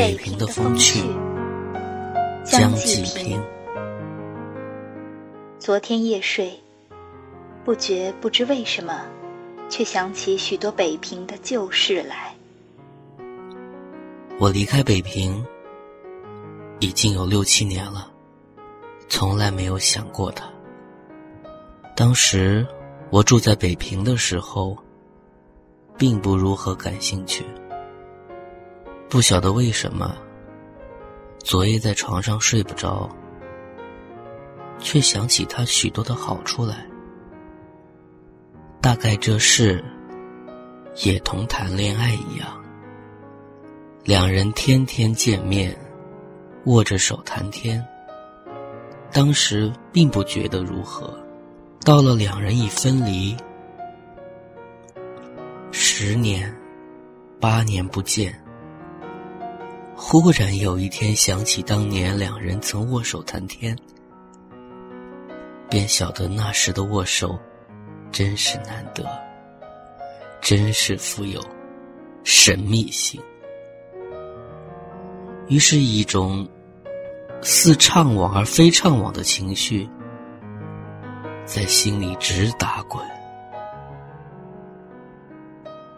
北平的风趣，江济平。昨天夜睡，不觉不知为什么，却想起许多北平的旧事来。我离开北平已经有六七年了，从来没有想过他。当时我住在北平的时候，并不如何感兴趣。不晓得为什么，昨夜在床上睡不着，却想起他许多的好处来。大概这事也同谈恋爱一样，两人天天见面，握着手谈天。当时并不觉得如何，到了两人一分离，十年、八年不见。忽然有一天想起当年两人曾握手谈天，便晓得那时的握手真是难得，真是富有神秘性。于是，一种似怅惘而非怅惘的情绪在心里直打滚。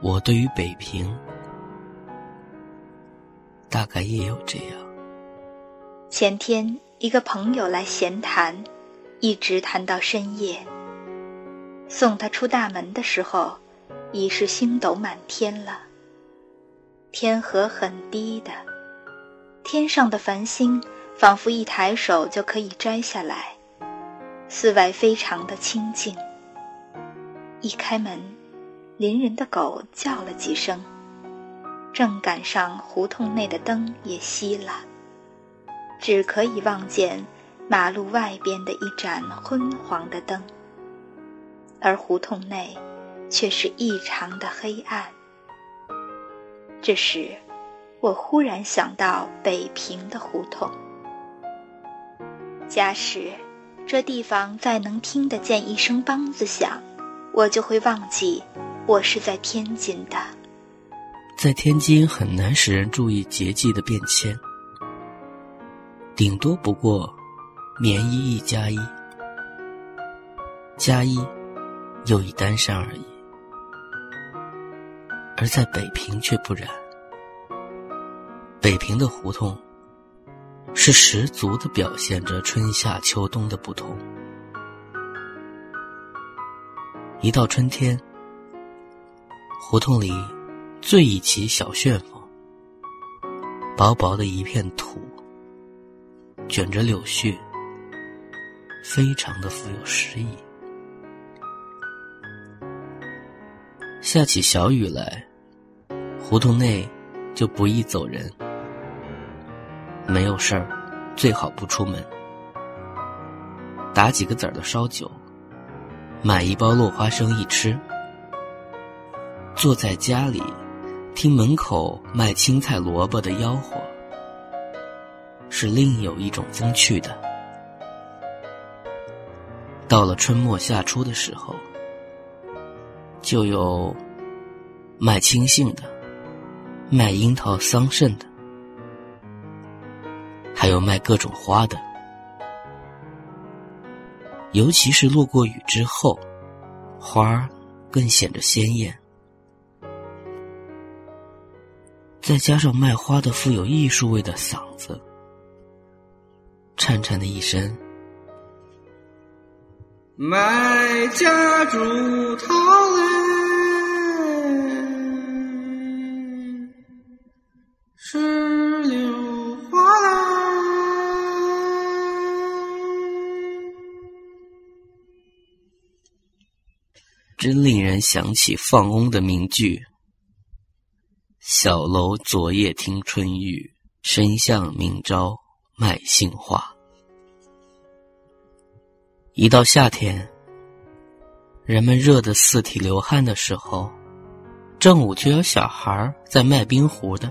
我对于北平。大概也有这样。前天一个朋友来闲谈，一直谈到深夜。送他出大门的时候，已是星斗满天了。天河很低的，天上的繁星仿佛一抬手就可以摘下来。寺外非常的清静。一开门，邻人的狗叫了几声。正赶上胡同内的灯也熄了，只可以望见马路外边的一盏昏黄的灯，而胡同内却是异常的黑暗。这时，我忽然想到北平的胡同。假使这地方再能听得见一声梆子响，我就会忘记我是在天津的。在天津很难使人注意节气的变迁，顶多不过棉衣一加一，加一又一单衫而已。而在北平却不然，北平的胡同是十足的表现着春夏秋冬的不同。一到春天，胡同里。醉一起小旋风，薄薄的一片土，卷着柳絮，非常的富有诗意。下起小雨来，胡同内就不易走人。没有事儿，最好不出门，打几个子儿的烧酒，买一包落花生一吃，坐在家里。听门口卖青菜萝卜的吆喝，是另有一种风趣的。到了春末夏初的时候，就有卖青杏的，卖樱桃、桑葚的，还有卖各种花的。尤其是落过雨之后，花儿更显着鲜艳。再加上卖花的富有艺术味的嗓子，颤颤的一声，卖家竹桃嘞，石榴花嘞，真令人想起放翁的名句。小楼昨夜听春雨，深巷明朝卖杏花。一到夏天，人们热得四体流汗的时候，正午就有小孩在卖冰壶的，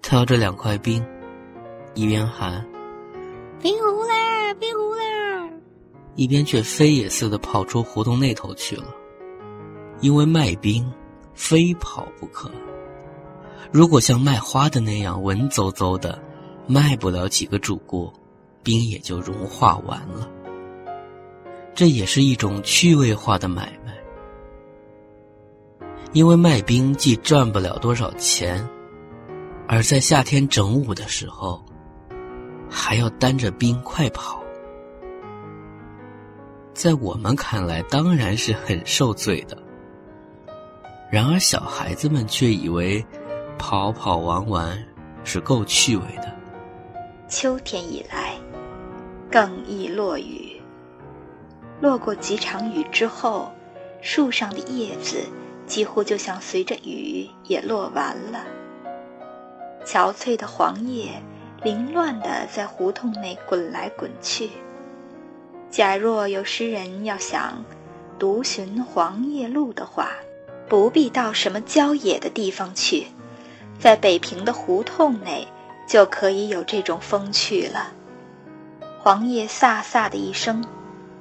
挑着两块冰，一边喊“冰壶嘞，冰壶嘞”，一边却飞也似的跑出胡同那头去了，因为卖冰。非跑不可，如果像卖花的那样文绉绉的，卖不了几个主顾，冰也就融化完了。这也是一种趣味化的买卖，因为卖冰既赚不了多少钱，而在夏天整午的时候，还要担着冰快跑。在我们看来，当然是很受罪的。然而，小孩子们却以为跑跑玩玩是够趣味的。秋天以来，更易落雨。落过几场雨之后，树上的叶子几乎就像随着雨也落完了。憔悴的黄叶凌乱地在胡同内滚来滚去。假若有诗人要想独寻黄叶路的话，不必到什么郊野的地方去，在北平的胡同内就可以有这种风趣了。黄叶飒飒的一声，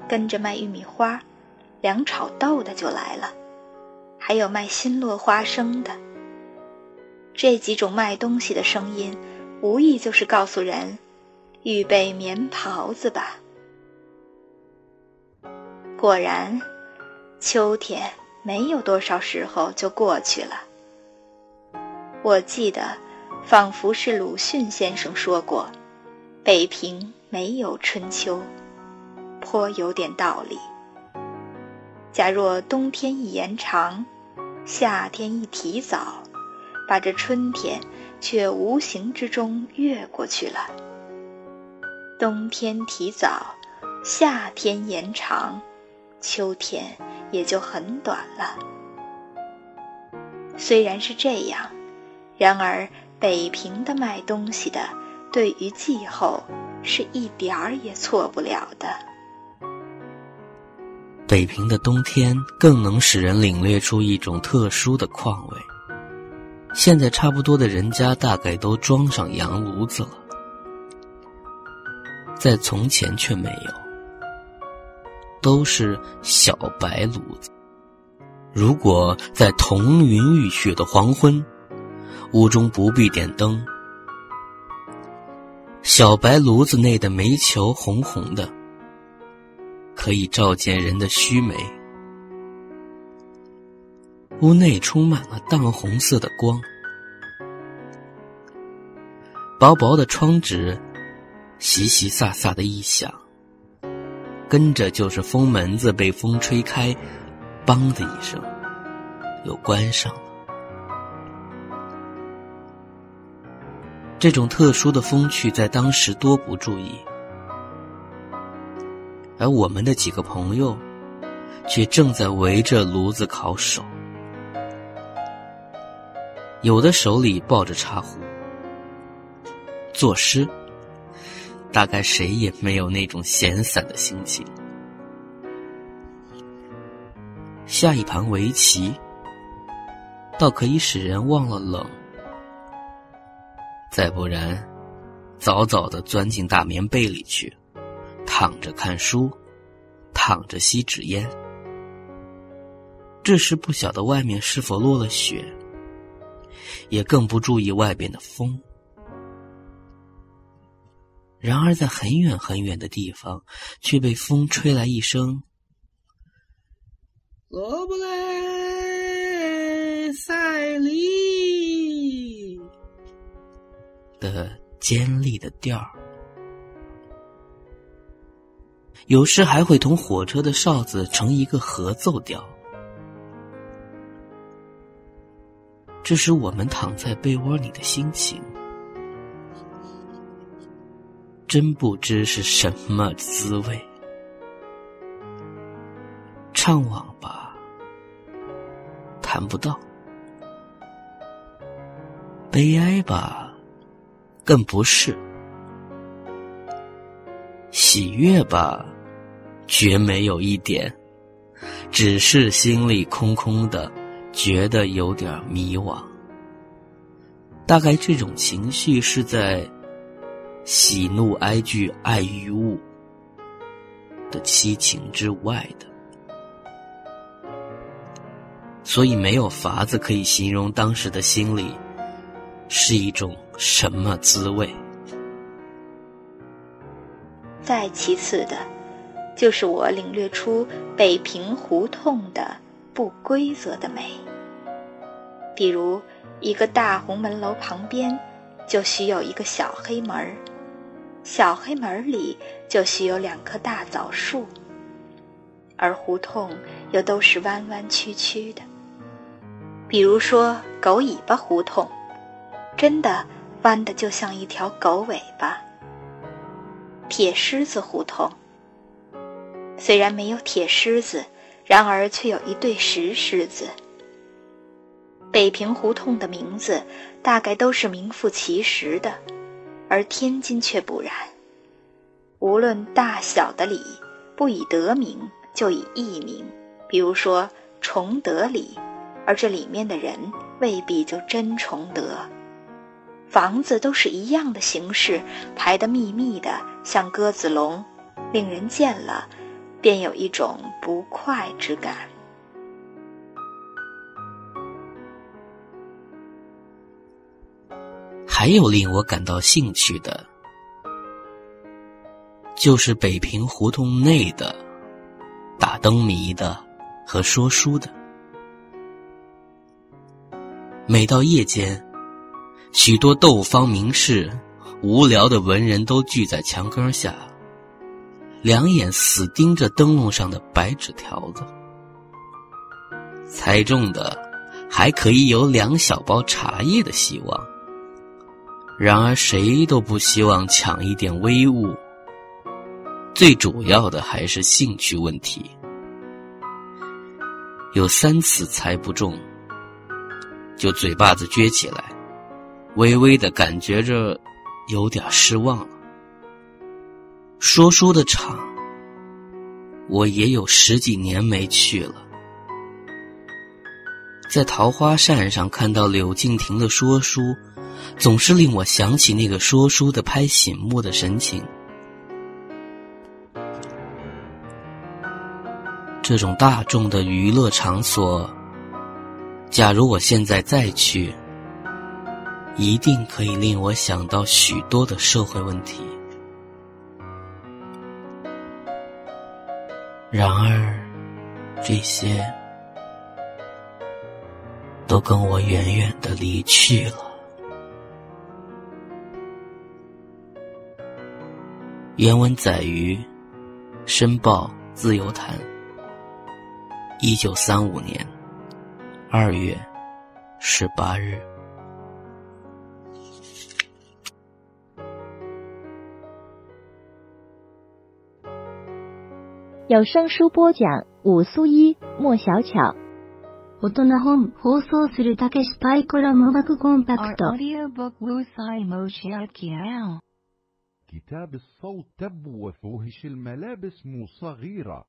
跟着卖玉米花、凉炒豆的就来了，还有卖新落花生的。这几种卖东西的声音，无疑就是告诉人：预备棉袍子吧。果然，秋天。没有多少时候就过去了。我记得，仿佛是鲁迅先生说过：“北平没有春秋，颇有点道理。假若冬天一延长，夏天一提早，把这春天却无形之中越过去了。冬天提早，夏天延长，秋天。”也就很短了。虽然是这样，然而北平的卖东西的，对于气候是一点儿也错不了的。北平的冬天更能使人领略出一种特殊的况味。现在差不多的人家大概都装上洋炉子了，在从前却没有。都是小白炉子。如果在彤云欲雪的黄昏，屋中不必点灯，小白炉子内的煤球红红的，可以照见人的须眉。屋内充满了淡红色的光，薄薄的窗纸，淅淅飒飒的一响。跟着就是风门子被风吹开，梆的一声，又关上了。这种特殊的风趣在当时多不注意，而我们的几个朋友，却正在围着炉子烤手，有的手里抱着茶壶，作诗。大概谁也没有那种闲散的心情。下一盘围棋，倒可以使人忘了冷；再不然，早早的钻进大棉被里去，躺着看书，躺着吸纸烟。这时不晓得外面是否落了雪，也更不注意外边的风。然而，在很远很远的地方，却被风吹来一声“罗布雷塞利”的尖利的调儿，有时还会同火车的哨子成一个合奏调。这是我们躺在被窝里的心情。真不知是什么滋味。怅惘吧，谈不到；悲哀吧，更不是；喜悦吧，绝没有一点，只是心里空空的，觉得有点迷惘。大概这种情绪是在。喜怒哀惧爱欲物的七情之外的，所以没有法子可以形容当时的心里是一种什么滋味？再其次的，就是我领略出北平胡同的不规则的美。比如，一个大红门楼旁边，就需有一个小黑门儿，小黑门里就许有两棵大枣树，而胡同又都是弯弯曲曲的。比如说，狗尾巴胡同，真的弯的就像一条狗尾巴。铁狮子胡同，虽然没有铁狮子，然而却有一对石狮子。北平胡同的名字大概都是名副其实的，而天津却不然。无论大小的里，不以得名，就以艺名。比如说崇德里，而这里面的人未必就真崇德。房子都是一样的形式，排得密密的，像鸽子笼，令人见了，便有一种不快之感。还有令我感到兴趣的，就是北平胡同内的打灯谜的和说书的。每到夜间，许多斗方名士、无聊的文人都聚在墙根下，两眼死盯着灯笼上的白纸条子。猜中的还可以有两小包茶叶的希望。然而，谁都不希望抢一点微物。最主要的还是兴趣问题。有三次猜不中，就嘴巴子撅起来，微微的感觉着有点失望了。说书的场，我也有十几年没去了。在桃花扇上看到柳敬亭的说书。总是令我想起那个说书的拍醒目的神情。这种大众的娱乐场所，假如我现在再去，一定可以令我想到许多的社会问题。然而，这些都跟我远远的离去了。原文载于《申报自由谈》，一九三五年二月十八日。有声书播讲：武苏一、莫小巧。大人本放送するたけしパイコラムバクコンパクト。 كتاب تبوث وفوهش الملابس مو صغيرة